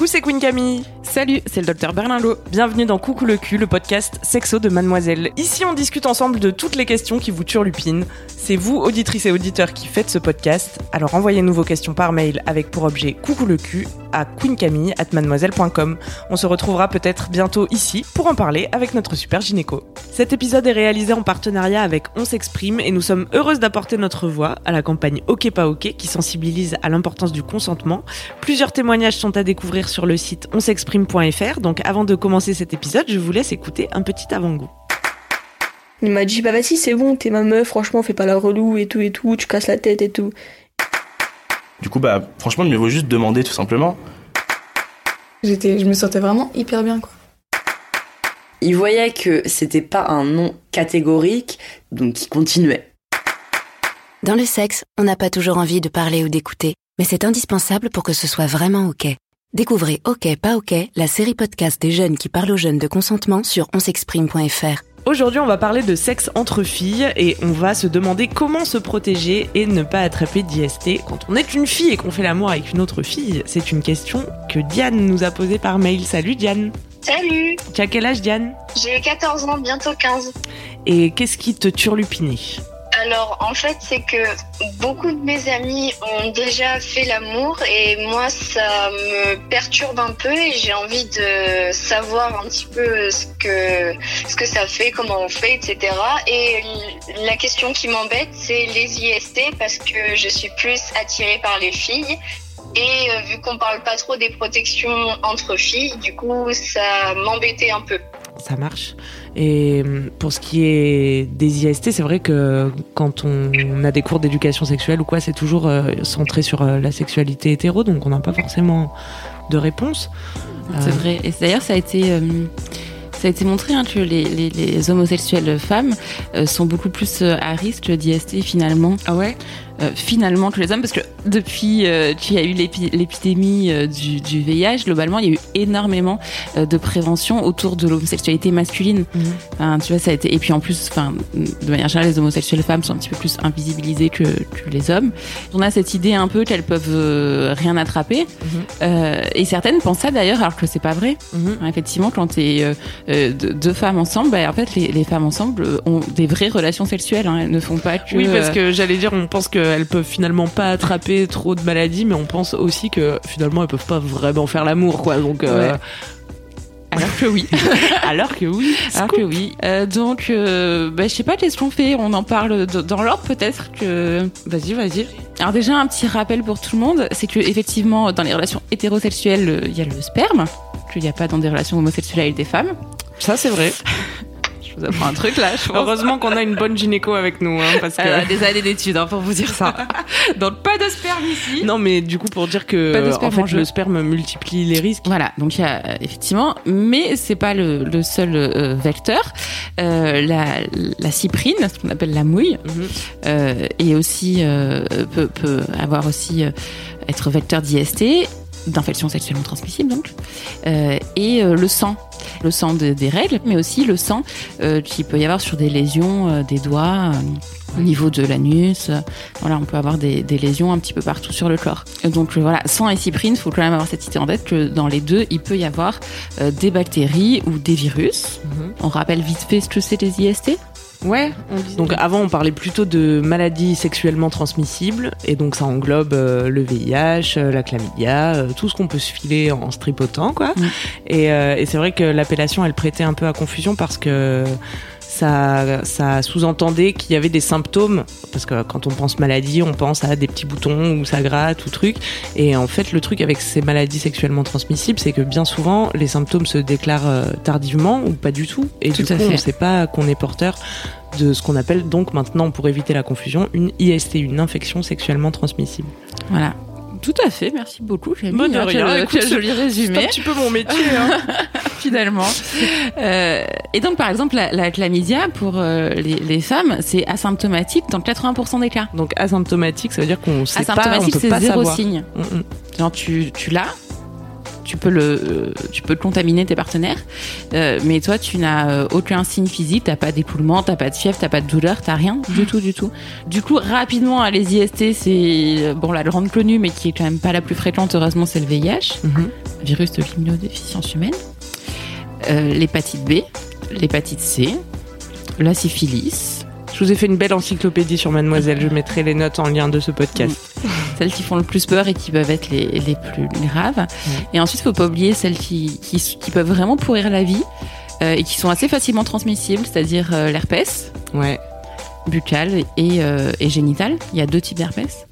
Coucou, c'est Queen Camille. Salut, c'est le docteur Berlinlot. Bienvenue dans Coucou le cul, le podcast sexo de Mademoiselle. Ici, on discute ensemble de toutes les questions qui vous turlupinent. C'est vous, auditrices et auditeurs, qui faites ce podcast. Alors envoyez-nous vos questions par mail avec pour objet Coucou le cul à queencamille@mademoiselle.com. On se retrouvera peut-être bientôt ici pour en parler avec notre super gynéco. Cet épisode est réalisé en partenariat avec On s'exprime et nous sommes heureuses d'apporter notre voix à la campagne OK pas OK qui sensibilise à l'importance du consentement. Plusieurs témoignages sont à découvrir sur le site onsexprime.fr. Donc avant de commencer cet épisode, je vous laisse écouter un petit avant-goût. Il m'a dit bah vas-y c'est bon, t'es ma meuf, franchement fais pas la relou et tout et tout, tu casses la tête et tout. Du coup bah franchement il me vaut juste demander tout simplement. J'étais, je me sentais vraiment hyper bien quoi. Il voyait que c'était pas un non catégorique, donc il continuait. Dans le sexe, on n'a pas toujours envie de parler ou d'écouter, mais c'est indispensable pour que ce soit vraiment OK. Découvrez OK pas OK, la série podcast des jeunes qui parlent aux jeunes de consentement sur onsexprime.fr. Aujourd'hui, on va parler de sexe entre filles et on va se demander comment se protéger et ne pas attraper d'IST quand on est une fille et qu'on fait l'amour avec une autre fille. C'est une question que Diane nous a posée par mail. Salut Diane. Salut, Tu as quel âge Diane? J'ai 14 ans, bientôt 15. Et qu'est-ce qui te turlupinait? Alors en fait c'est que beaucoup de mes amis ont déjà fait l'amour et moi ça me perturbe un peu et j'ai envie de savoir un petit peu ce que, ce que ça fait, comment on fait, etc. Et la question qui m'embête c'est les IST parce que je suis plus attirée par les filles. Et euh, vu qu'on parle pas trop des protections entre filles, du coup ça m'embêtait un peu. Ça marche. Et hum, pour ce qui est des IST, c'est vrai que quand on a des cours d'éducation sexuelle ou quoi, c'est toujours euh, centré sur euh, la sexualité hétéro, donc on n'a pas forcément de réponse. C'est Euh, vrai. Et d'ailleurs, ça a été. euh, ça a été montré hein, que les, les, les homosexuelles femmes euh, sont beaucoup plus euh, à risque d'IST finalement, Ah ouais? Euh, finalement que les hommes, parce que depuis euh, qu'il y a eu l'épi- l'épidémie euh, du, du VIH, globalement, il y a eu énormément de prévention autour de l'homosexualité masculine. Mhm. Enfin, tu vois, ça a été. Et puis en plus, enfin, de manière générale, les homosexuelles femmes sont un petit peu plus invisibilisées que, que les hommes. On a cette idée un peu qu'elles peuvent rien attraper. Mhm. Et certaines pensent ça d'ailleurs, alors que c'est pas vrai. Mhm. Effectivement, quand t'es euh, deux, femmes ensemble, bah, en fait, les, les femmes ensemble ont des vraies relations sexuelles. Hein, elles ne font pas que. Oui, parce que j'allais dire, on pense qu'elles peuvent finalement pas attraper trop de maladies, mais on pense aussi que finalement elles peuvent pas vraiment faire l'amour, quoi. Donc, euh, Ouais. Alors que oui. alors que oui. Alors que oui. Euh, donc, euh, bah, je sais pas qu'est-ce qu'on fait? On en parle dans l'ordre peut-être que. Vas-y, vas-y. Alors déjà un petit rappel pour tout le monde, c'est que effectivement dans les relations hétérosexuelles, euh, il y a le sperme, qu'il n'y a pas dans des relations homosexuelles avec des femmes. Ça, c'est vrai. Vous apprends un truc là. Je pense. Heureusement qu'on a une bonne gynéco avec nous, hein, parce que. Des années d'études hein, pour vous dire ça. donc pas de sperme ici. Non, mais du coup, pour dire que en fait, le sperme multiplie les risques. Voilà, donc il y a euh, effectivement, mais c'est pas le, le seul euh, vecteur. Euh, la, la cyprine, ce qu'on appelle la mouille, euh, est aussi peut, peut avoir aussi être vecteur d'IST, d'infection sexuellement transmissible donc, euh, et euh, le sang, le sang de- des règles, mais aussi le sang euh, qu'il peut y avoir sur des lésions euh, des doigts. au niveau de l'anus, voilà, on peut avoir des, des lésions un petit peu partout sur le corps. Et donc voilà, sang et cyprine, faut quand même avoir cette idée en tête que dans les deux, il peut y avoir des bactéries ou des virus. Mhm. On rappelle vite fait ce que c'est les IST. Ouais. Donc avant, on parlait plutôt de maladies sexuellement transmissibles, et donc ça englobe euh, le VIH, euh, la chlamydia, euh, tout ce qu'on peut se filer en se tripotant, quoi. Mm. Et, euh, et c'est vrai que l'appellation, elle prêtait un peu à confusion parce que ça, ça sous-entendait qu'il y avait des symptômes, parce que quand on pense maladie, on pense à des petits boutons ou ça gratte ou truc. Et en fait, le truc avec ces maladies sexuellement transmissibles, c'est que bien souvent, les symptômes se déclarent euh, tardivement ou pas du tout. Et Tout du coup, fait. on sait pas qu'on est porteur de ce qu'on appelle donc maintenant, pour éviter la confusion, une IST, une infection sexuellement transmissible. Voilà. Tout à fait, merci beaucoup. Camille. Bon, de Hein, rien, quel- écoute, joli C'est un résumé, petit peu mon métier. Hein. finalement. Euh, et donc, par exemple, la, la chlamydia, pour euh, les, les femmes, c'est asymptomatique dans 80% des cas. Donc asymptomatique, ça veut dire qu'on sait pas, on Asymptomatique, peut c'est pas zéro savoir. signe. Mm, mm. Genre, tu, tu l'as, tu peux le, euh, tu peux contaminer tes partenaires. Euh, mais toi, tu n'as euh, aucun signe physique, t'as pas d'écoulement, t'as pas de fièvre, t'as pas de douleur, t'as rien du tout, du tout. Du coup, rapidement, les IST, c'est bon la grande connue, mais qui est quand même pas la plus fréquente. Heureusement, c'est le VIH, Mhm. virus de l'immunodéficience humaine, Euh, l'hépatite B, l'hépatite C, la syphilis. Je vous ai fait une belle encyclopédie sur Mademoiselle. Je mettrai les notes en lien de ce podcast. Celles qui font le plus peur et qui peuvent être les, les plus graves. Et ensuite, faut pas oublier celles qui, qui, qui peuvent vraiment pourrir la vie euh, et qui sont assez facilement transmissibles, c'est-à-dire euh, l'herpès Ouais. buccal et, euh, et génital. Il y a deux types d'herpès.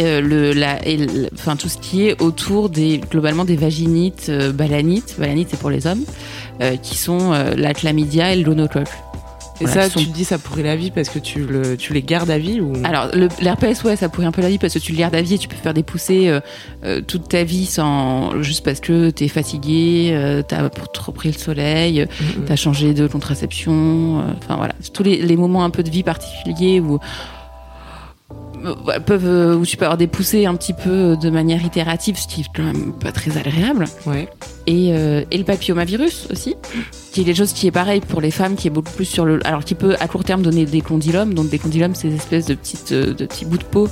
Euh, le, la, et le- enfin, tout ce qui est autour des globalement des vaginites, euh, balanites, balanites c'est pour les hommes, euh, qui sont la chlamydia et le gonocoque. Et Voilà, ça, sont- tu te dis ça pourrait la vie parce que tu, le, tu les gardes à vie ou? Alors, l'herpès, ouais, ça pourrait un peu la vie parce que tu le gardes à vie et tu peux faire des poussées euh, euh, toute ta vie sans juste parce que t'es fatigué, euh, t'as trop pris le soleil, euh, t'as changé de contraception. euh, Enfin voilà, tous les, les moments un peu de vie particuliers où peuvent euh, où tu peux avoir des poussées un petit peu de manière itérative, ce qui est quand même pas très agréable. Ouais. Et, euh, et le papillomavirus aussi, qui est quelque chose qui est pareil pour les femmes, qui est beaucoup plus sur le, alors qui peut à court terme donner des condylomes. Donc des condylomes, c'est des espèces de petites, euh, de petits bouts de peau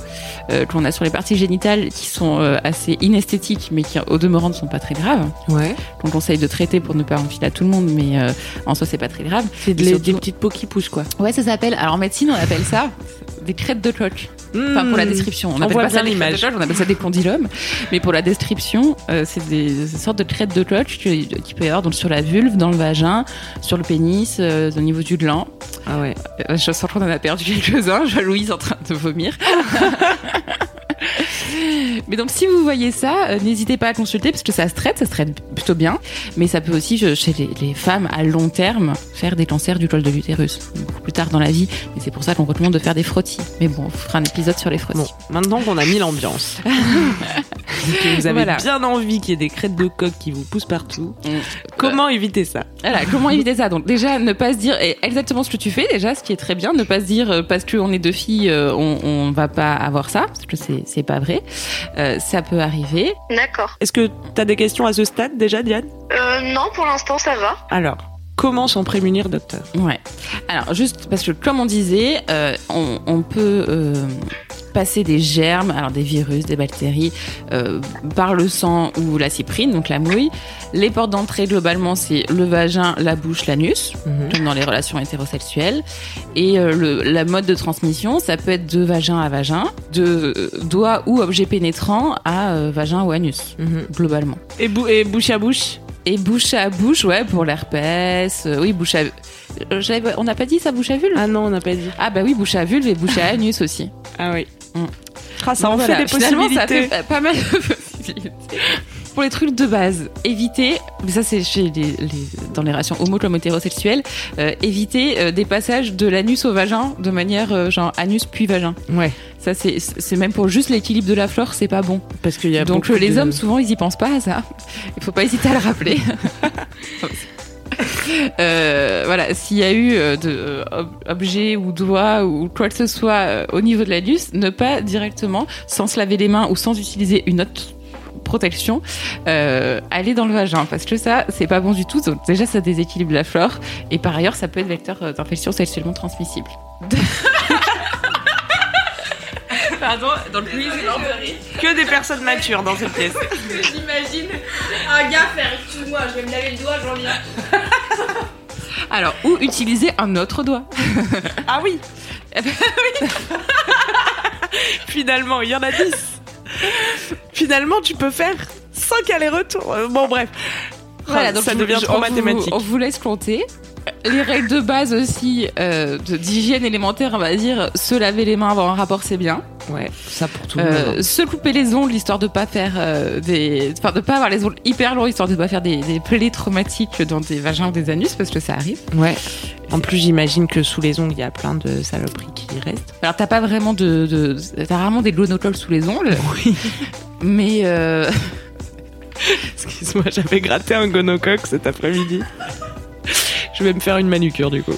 euh, qu'on a sur les parties génitales, qui sont euh, assez inesthétiques, mais qui au demeurant ne sont pas très graves. Ouais. Qu'on conseille de traiter pour ne pas enfiler à tout le monde, mais euh, en soi c'est pas très grave. C'est des, des petites peaux qui poussent quoi. Ouais, ça s'appelle. Alors en médecine, on appelle ça des crêtes de coque. Enfin, pour la description, on On appelle pas ça des crêtes de on appelle ça des condylomes. Mais pour la description, euh, c'est des, des sortes de crêtes de coque qui, qui peut y avoir donc sur la vulve, dans le vagin, sur le pénis, euh, au niveau du gland. Ah ouais. Euh, je sens qu'on en a perdu quelques-uns. Je Louise en train de vomir. Mais donc, si vous voyez ça, euh, n'hésitez pas à consulter parce que ça se traite, ça se traite plutôt bien. Mais ça peut aussi, je- chez les, les femmes à long terme, faire des cancers du col de l'utérus. Beaucoup plus tard dans la vie. Et c'est pour ça qu'on recommande de faire des frottis. Mais bon, on fera un épisode sur les frottis. Bon, maintenant qu'on a mis l'ambiance, que vous avez Voilà. bien envie qu'il y ait des crêtes de coq qui vous poussent partout, Mm. comment éviter ça? Voilà, comment éviter ça? Donc déjà, ne pas se dire exactement ce que tu fais déjà, ce qui est très bien, ne pas se dire euh, parce qu'on est deux filles, euh, on, on va pas avoir ça, parce que c'est pas vrai. Euh, ça peut arriver. D'accord. Est-ce que t'as des questions à ce stade déjà, Diane? Euh, non, pour l'instant, ça va. Alors, comment s'en prémunir, docteur Ouais. Alors juste parce que comme on disait, euh, on, on peut euh, passer des germes, alors des virus, des bactéries, euh, par le sang ou la cyprine, donc la mouille. Les portes d'entrée globalement c'est le vagin, la bouche, l'anus. comme dans les relations hétérosexuelles. Et le, la mode de transmission, ça peut être de vagin à vagin, de doigt ou objet pénétrant à vagin ou anus, Mhm. globalement. Et, bou- et bouche à bouche Et bouche à bouche, ouais, pour l'herpès. euh, oui, bouche à... euh, On n'a pas dit ça, bouche à vulve? Ah non, on n'a pas dit. Ah bah oui, bouche à vulve et bouche à anus aussi. Ah oui. Mm. Ah, ça en voilà, fait des finalement, possibilités. ça fait pas mal de possibilités. Pour les trucs de base, éviter, mais ça c'est chez les, les- dans les relations homo comme hétérosexuelles, euh, éviter euh, des passages de l'anus au vagin de manière euh, genre anus puis vagin. Ouais. Ça c'est c'est même pour juste l'équilibre de la flore, c'est pas bon. Parce qu'il y a Donc les de- hommes souvent ils y pensent pas à ça. Il faut pas hésiter à le rappeler. Euh, voilà, s'il y a eu euh, de euh, ou doigts ou quoi que ce soit au niveau de l'anus, ne pas directement, sans se laver les mains ou sans utiliser une autre protection, euh, aller dans le vagin parce que ça c'est pas bon du tout. Donc déjà ça déséquilibre la flore et par ailleurs ça peut être vecteur euh, d'infection sexuellement transmissible. Pardon, donc Louise Que des personnes matures dans cette pièce. J'imagine un gars faire excuse-moi, je vais me laver le doigt, j'en viens. Alors, ou utiliser un autre doigt. Ah oui Eh ben Finalement, il y en a 10. Finalement, tu peux faire 5 allers-retours. Euh, Bon, bref. Voilà, Ah, donc ça devient trop on vous- mathématique. on vous laisse compter. Les règles de base aussi euh, d'hygiène élémentaire, on va dire, se laver les mains avant un rapport, c'est bien. Ouais, ça pour tout le Euh, monde. se couper les ongles histoire de pas faire euh, des, enfin de pas avoir les ongles hyper longs histoire de pas faire des, des plaies traumatiques dans des vagins ou des anus parce que ça arrive. Ouais. En plus, j'imagine que sous les ongles, il y a plein de saloperies qui restent. Alors t'as pas vraiment de, de t'as rarement des glonocoles sous les ongles. Oui. Mais euh, Excuse-moi, j'avais gratté un gonocoque cet après-midi. Je vais me faire une manucure du coup.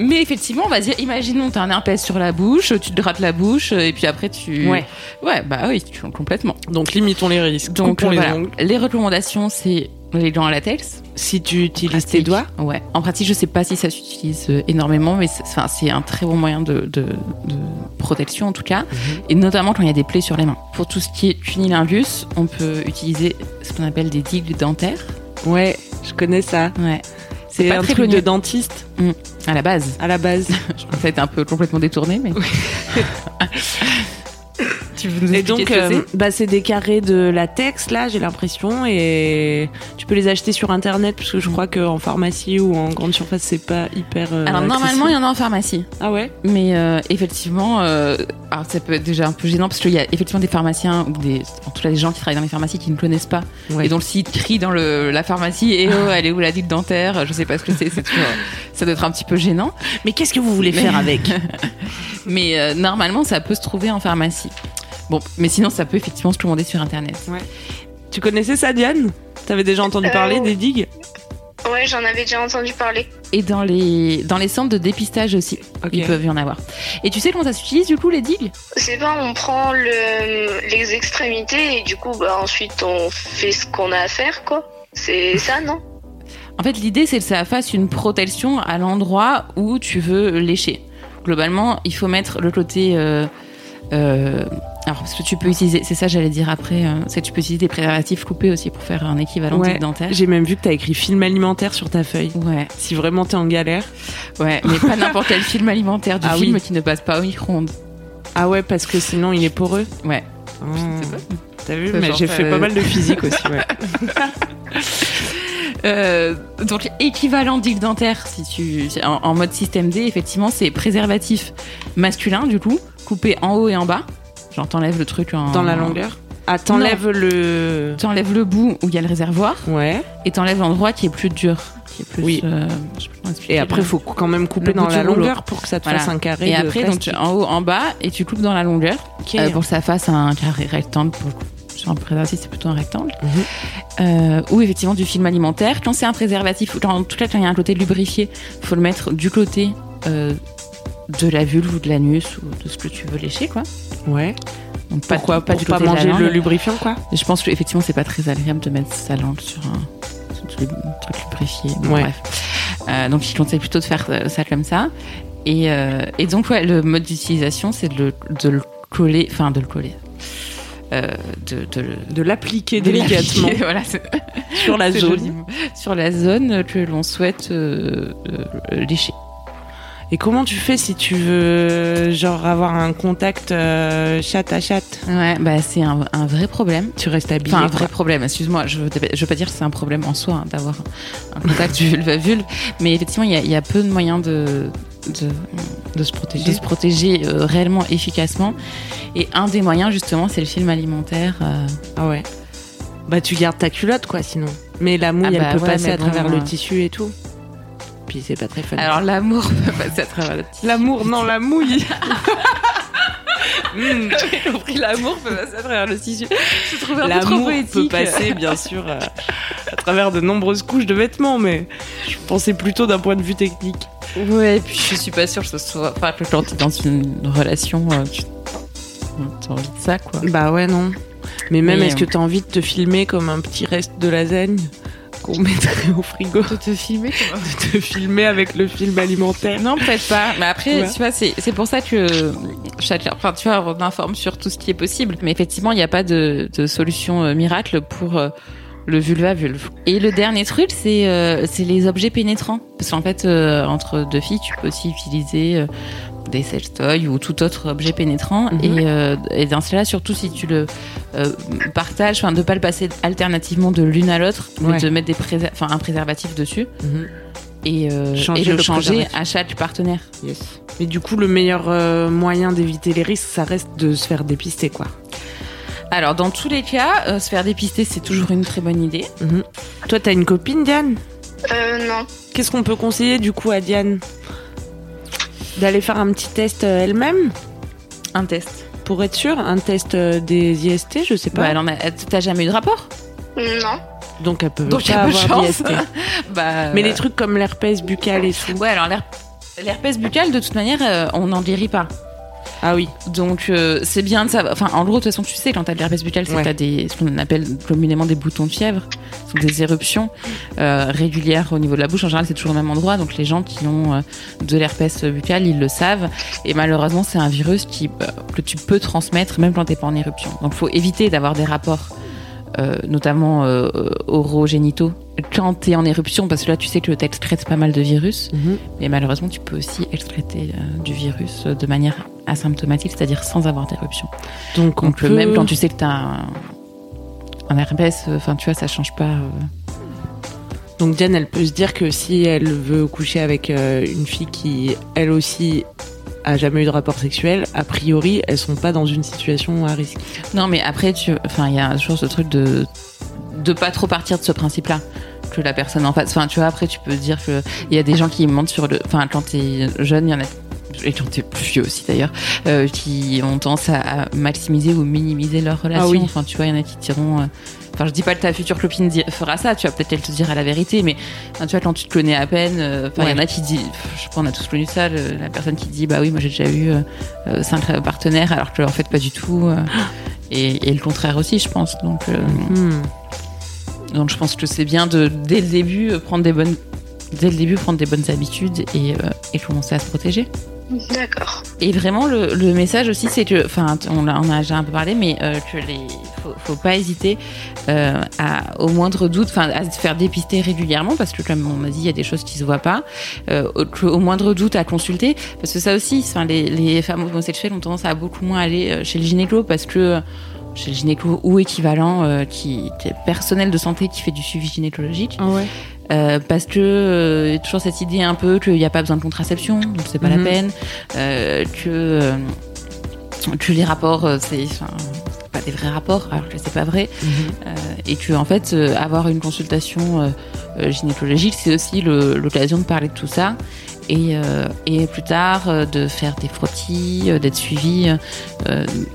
mais effectivement, on va dire, imaginons, t'as un herpès sur la bouche, tu te grattes la bouche, et puis après tu. Ouais. Ouais, bah oui, tu- complètement. Donc limitons les risques. Donc euh, les voilà. ongles. les recommandations, c'est les gants à latex. Si tu utilises tes doigts. Ouais. En pratique, je sais pas si ça s'utilise euh, énormément, mais c'est enfin, c'est un très bon moyen de, de, de protection en tout cas, et notamment quand il y a des plaies sur les mains. Pour tout ce qui est cunilingus, on peut utiliser ce qu'on appelle des digues dentaires. Ouais, je connais ça. Ouais. C'est un truc de dentiste À la base. à la base. Je pense que ça a été un peu complètement détourné, mais. tu veux nous Et donc, ce que euh, bah, c'est des carrés de latex, là, j'ai l'impression, et tu peux les acheter sur internet, parce que je crois qu'en pharmacie ou en grande surface, c'est pas hyper. euh, Alors, normalement, il y en a en pharmacie. Ah ouais? Mais euh, effectivement, euh, alors ça peut être déjà un peu gênant parce qu'il y a effectivement des pharmaciens ou des, en tout cas des gens qui travaillent dans les pharmacies qui ne connaissent pas Ouais. et dont le site crie dans le, la pharmacie et oh elle est où la digue dentaire? Je sais pas ce que c'est. c'est toujours- ça doit être un petit peu gênant. Mais qu'est-ce que vous voulez faire avec? Mais euh, normalement, ça peut se trouver en pharmacie. Bon, mais sinon, ça peut effectivement se commander sur internet. Tu connaissais ça, Diane? T'avais déjà entendu Euh, parler des digues? Ouais, j'en avais déjà entendu parler. Et dans les dans les centres de dépistage aussi, ils peuvent y en avoir. Et tu sais comment ça s'utilise du coup les digues? C'est pas, on prend le, les extrémités et du coup, bah, ensuite, on fait ce qu'on a à faire, quoi. C'est ça, non? En fait, l'idée, c'est que ça fasse une protection à l'endroit où tu veux lécher. Globalement, il faut mettre le côté. euh, euh, alors, parce que tu peux utiliser, c'est ça, j'allais dire après, euh, c'est que tu peux utiliser des préservatifs coupés aussi pour faire un équivalent Ouais. dentaire. J'ai même vu que t'as écrit film alimentaire sur ta feuille. Ouais, Si vraiment t'es en galère. ouais, mais pas n'importe quel film alimentaire, du Ah film oui. qui ne passe pas au micro-ondes. Ah ouais, parce que sinon il est poreux. Ouais. Mmh. T'as vu Mais j'ai fait euh, pas mal de physique aussi, ouais. Euh, donc équivalent digue dentaire, si tu en, en mode système D, effectivement, c'est préservatif masculin du coup, coupé en haut et en bas. Genre t'enlèves le truc en Dans la longueur. Ah, t'enlèves le. Tu enlèves le bout où il y a le réservoir Ouais. et t'enlèves l'endroit qui est plus dur. Qui est plus, Oui. euh, je sais pas comment expliquer, Et après, le- faut quand même couper dans la longueur pour que ça te Voilà. fasse un carré. Et de après, donc tu- en haut, en bas, et tu coupes dans la longueur Ok. euh, pour que ça fasse un carré rectangle. Pour le coup. Sur un préservatif, c'est plutôt un rectangle. Mhm. Euh, ou effectivement du film alimentaire. Quand c'est un préservatif, quand- en tout cas quand il y a un côté lubrifié, faut le mettre du côté euh, de la vulve ou de l'anus ou de ce que tu veux lécher, quoi. Ouais. Donc pas, Pourquoi pas Pour du pas la manger langue. le lubrifiant, quoi Je pense que effectivement c'est pas très agréable de mettre sa langue sur un, sur un truc lubrifié. Bon, Ouais. Bref. Euh, donc je conseille plutôt de faire euh, ça comme ça. Et, euh, et donc ouais, le mode d'utilisation c'est de le, de le coller, enfin de le coller. Euh, de, de, l'appliquer délicatement voilà, sur la zone. joli. sur la zone que l'on souhaite euh, euh, lécher. Et comment tu fais si tu veux, genre, avoir un contact euh, chat à chat? Ouais, bah c'est un, un vrai problème. Tu restes habillé. Enfin, un vrai problème, excuse-moi, je veux, je veux pas dire que c'est un problème en soi hein, d'avoir un contact vulve à vulve, mais effectivement, il y a, il y a peu de moyens de, de, de se protéger. de se protéger euh, réellement efficacement. Et un des moyens, justement, c'est le film alimentaire. euh, Ah ouais. Bah, tu gardes ta culotte, quoi, sinon. Mais la mouille, Ah bah elle peut ouais, passer à travers le tissu et tout. Puis c'est pas très fun. Alors, l'amour peut passer à travers le tissu. L'amour, non, la mouille. Mmh, J'ai compris, l'amour peut passer à travers le tissu. Je trouve un peu trop L'amour poétique. peut passer, bien sûr, euh, à travers de nombreuses couches de vêtements, mais je pensais plutôt d'un point de vue technique. Ouais, et puis je suis pas sûre que ce soit. Enfin, que quand t'es dans une relation, euh, tu as envie de ça, quoi. Bah ouais, non. Mais même, Mais, est-ce euh, que t'as envie de te filmer comme un petit reste de lasagne? Qu'on mettrait au frigo De te filmer De te filmer avec le film alimentaire Non, peut-être pas. Mais après, Ouais. tu vois, c'est c'est pour ça que chacun, enfin, tu vois, on informe sur tout ce qui est possible. Mais effectivement, il n'y a pas de, de solution euh, miracle pour euh, le vulva vulve. Et le dernier truc, c'est euh, c'est les objets pénétrants. Parce qu'en fait, euh, entre deux filles, tu peux aussi utiliser euh, des sextoys ou tout autre objet pénétrant. Mhm. Et, euh, et dans cela, surtout si tu le euh, partages, enfin, de pas le passer alternativement de l'une à l'autre, mais de mettre des enfin, un préservatif dessus Mhm. et, euh, Changer et le, le changer à chaque partenaire. Yes. Mais du coup, le meilleur euh, moyen d'éviter les risques, ça reste de se faire dépister, quoi. Alors, dans tous les cas, euh, se faire dépister, c'est toujours une très bonne idée. Mhm. Toi, t'as une copine, Diane? Euh, non. Qu'est-ce qu'on peut conseiller du coup à Diane? D'aller faire un petit test euh, elle-même Un test. pour être sûre Un test euh, des IST, je sais pas. Bah, elle en a- elle- T'as jamais eu de rapport? Non. Donc elle peut Donc, pas avoir chance. d'IST. Bah, Mais les trucs comme l'herpès buccal et tout. Ouais, alors l'her- L'herpès buccal, de toute manière, euh, on n'en guérit pas. Ah oui. Donc euh, c'est bien de savoir. Enfin, en gros, de toute façon, tu sais, quand t'as de l'herpès buccal, c'est Ouais. que t'as des, ce qu'on appelle communément des boutons de fièvre, ce sont des éruptions euh, régulières au niveau de la bouche. En général, c'est toujours au même endroit. Donc les gens qui ont euh, de l'herpès buccal, ils le savent. Et malheureusement, c'est un virus qui que tu peux transmettre même quand t'es pas en éruption. Donc faut éviter d'avoir des rapports. Euh, notamment euh, orogénitaux quand t'es en éruption parce que là tu sais que t'excrètes pas mal de virus Mhm. mais malheureusement, tu peux aussi excréter euh, du virus euh, de manière asymptomatique, c'est-à-dire sans avoir d'éruption. Donc, on Donc, peut... même quand tu sais que tu as un, un herpès, enfin, tu vois, ça change pas. Donc Diane, elle peut se dire que si elle veut coucher avec une fille qui, elle aussi, a jamais eu de rapport sexuel, a priori, elles sont pas dans une situation à risque. Non, mais après, tu, enfin, il y a toujours ce truc de de pas trop partir de ce principe-là que la personne en face. Enfin, tu vois, après, tu peux dire que il y a des gens qui mentent sur le. Enfin, quand t'es jeune, il y en a et quand t'es plus vieux aussi d'ailleurs, euh, qui ont tendance à, maximiser ou minimiser leur relation. Ah oui. Enfin, tu vois, il y en a qui diront. euh, Enfin, je dis pas que ta future copine fera ça, tu vas peut-être elle te dira la vérité, mais enfin, tu vois, quand tu te connais à peine, euh, enfin, il y en a qui disent, je sais pas, on a tous connu ça, le- la personne qui dit, bah oui, moi j'ai déjà eu euh, euh, cinq partenaires, alors que en fait pas du tout, euh, et, et le contraire aussi, je pense. Donc, euh, Hmm. donc je pense que c'est bien de dès le début euh, prendre des bonnes, dès le début prendre des bonnes habitudes et, euh, et commencer à se protéger. D'accord. Et vraiment, le, le message aussi, c'est que, enfin, on, a déjà un peu parlé, mais euh, que les, faut, pas hésiter euh, à, au moindre doute, enfin, à se faire dépister régulièrement, parce que comme on m'a dit, il y a des choses qui se voient pas. Euh, au, moindre doute, à consulter, parce que ça aussi, enfin, les, les femmes homosexuelles ont tendance à beaucoup moins aller euh, chez le gynéco, parce que chez le gynéco ou équivalent, euh, qui, qui est personnel de santé qui fait du suivi gynécologique. Ah ouais. Euh, parce que euh, il y a toujours cette idée un peu qu'il n'y a pas besoin de contraception, donc c'est pas Mhm. la peine, euh, que que les rapports c'est pas des vrais rapports alors que c'est pas vrai euh, et que en fait euh, avoir une consultation euh, gynécologique c'est aussi l'occasion de parler de tout ça et, euh, et plus tard euh, de faire des frottis, euh, d'être suivi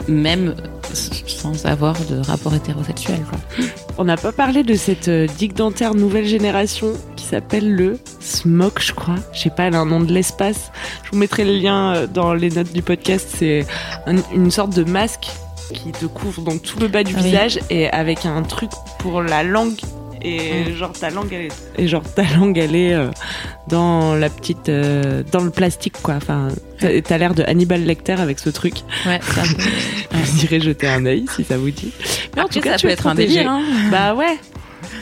même sans avoir de rapport hétérosexuel. Quoi. On n'a pas parlé de cette digue dentaire nouvelle génération qui s'appelle le Smoke, je crois. Je sais pas, elle a un nom de l'espace. Je vous mettrai le lien dans les notes du podcast. C'est un- une sorte de masque qui te couvre donc tout le bas du Ah oui. visage et avec un truc pour la langue. Et genre ta langue, elle est, et genre ta langue, elle est euh, dans la petite, euh, dans le plastique quoi. Enfin, t'as l'air de Hannibal Lecter avec ce truc. Ouais, c'est un peu- Vous irez jeter un œil si ça vous dit. Mais en Après, tout cas, ça tu peut être un délire. hein. Bah ouais.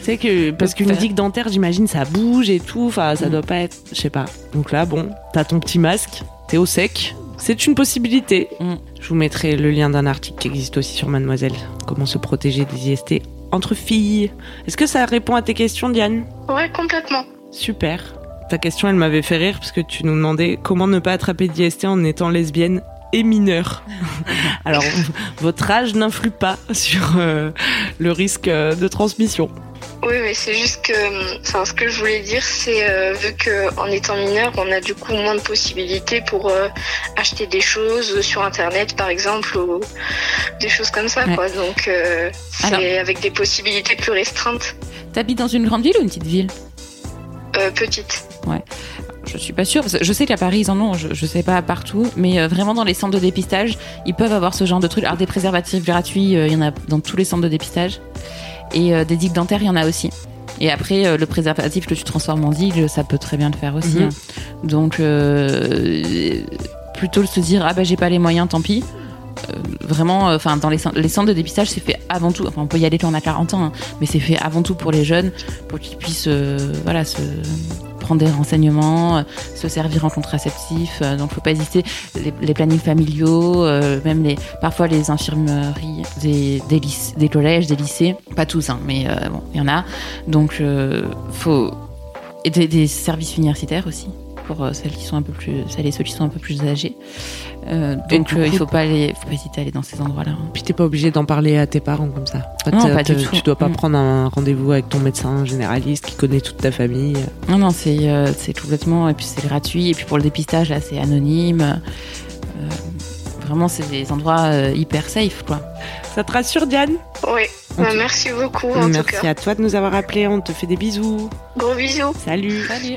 C'est que parce qu'une digue dentaire, j'imagine, ça bouge et tout. Enfin, ça Mm. doit pas être, je sais pas. Donc là, bon, t'as ton petit masque, t'es au sec. C'est une possibilité. Mm. Je vous mettrai le lien d'un article qui existe aussi sur Mademoiselle. Comment se protéger des IST entre filles. Est-ce que ça répond à tes questions, Diane? Ouais, complètement. Super. Ta question, elle m'avait fait rire parce que tu nous demandais comment ne pas attraper d'IST en étant lesbienne et mineure. Alors, votre âge n'influe pas sur euh, le risque euh, de transmission. Oui, mais c'est juste que, enfin, ce que je voulais dire, c'est euh, vu que en étant mineur, on a du coup moins de possibilités pour euh, acheter des choses sur Internet, par exemple, ou des choses comme ça, Ouais. quoi. Donc, euh, c'est Alors- avec des possibilités plus restreintes, T'habites dans une grande ville ou une petite ville? Euh, petites. Je suis pas sûre. Je sais qu'à Paris, ils en ont, je, je sais pas partout, mais euh, vraiment dans les centres de dépistage, ils peuvent avoir ce genre de trucs. Alors des préservatifs gratuits, euh, il y en a dans tous les centres de dépistage. Et euh, des digues dentaires, il y en a aussi. Et après, euh, le préservatif que tu transformes en digue, ça peut très bien le faire aussi. Mhm. hein. Donc, euh, plutôt se dire, ah bah j'ai pas les moyens, tant pis. Euh, vraiment, enfin dans les, cen- les centres de dépistage, c'est fait avant tout. Enfin, on peut y aller quand on a 40 ans, hein, mais c'est fait avant tout pour les jeunes, pour qu'ils puissent, voilà, se prendre des renseignements, euh, se servir en contraceptif. euh, donc, faut pas hésiter. Les, plannings familiaux, euh, même les, parfois les infirmeries des, collèges, des lycées, pas tous, hein, mais bon, il y en a. Donc, faut et des services universitaires aussi pour euh, celles qui sont un peu plus, celles et ceux qui sont un peu plus âgés. Euh, donc, euh, il faut pas aller, faut pas hésiter à aller dans ces endroits-là. hein. Puis t'es pas obligé d'en parler à tes parents comme ça. Non, T'as- pas du tout. Tu dois pas Mm. prendre un rendez-vous avec ton médecin généraliste qui connaît toute ta famille. Non, non, c'est euh, c'est complètement. Et puis c'est gratuit. Et puis pour le dépistage, là, c'est anonyme. Euh, vraiment, c'est des endroits euh, hyper safe, quoi. Ça te rassure, Diane? Oui. Bah, merci beaucoup en tout Merci cas. à toi de nous avoir appelés. On te fait des bisous. Gros bisous. Salut. Salut.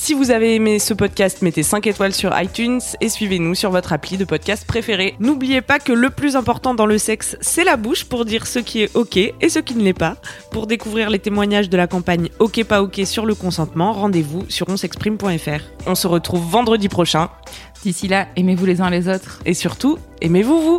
Si vous avez aimé ce podcast, mettez 5 étoiles sur iTunes et suivez-nous sur votre appli de podcast préféré. N'oubliez pas que le plus important dans le sexe, c'est la bouche pour dire ce qui est OK et ce qui ne l'est pas. Pour découvrir les témoignages de la campagne OK pas OK sur le consentement, rendez-vous sur onsexprime.fr. On se retrouve vendredi prochain D'ici là, aimez-vous les uns les autres. et surtout, aimez-vous vous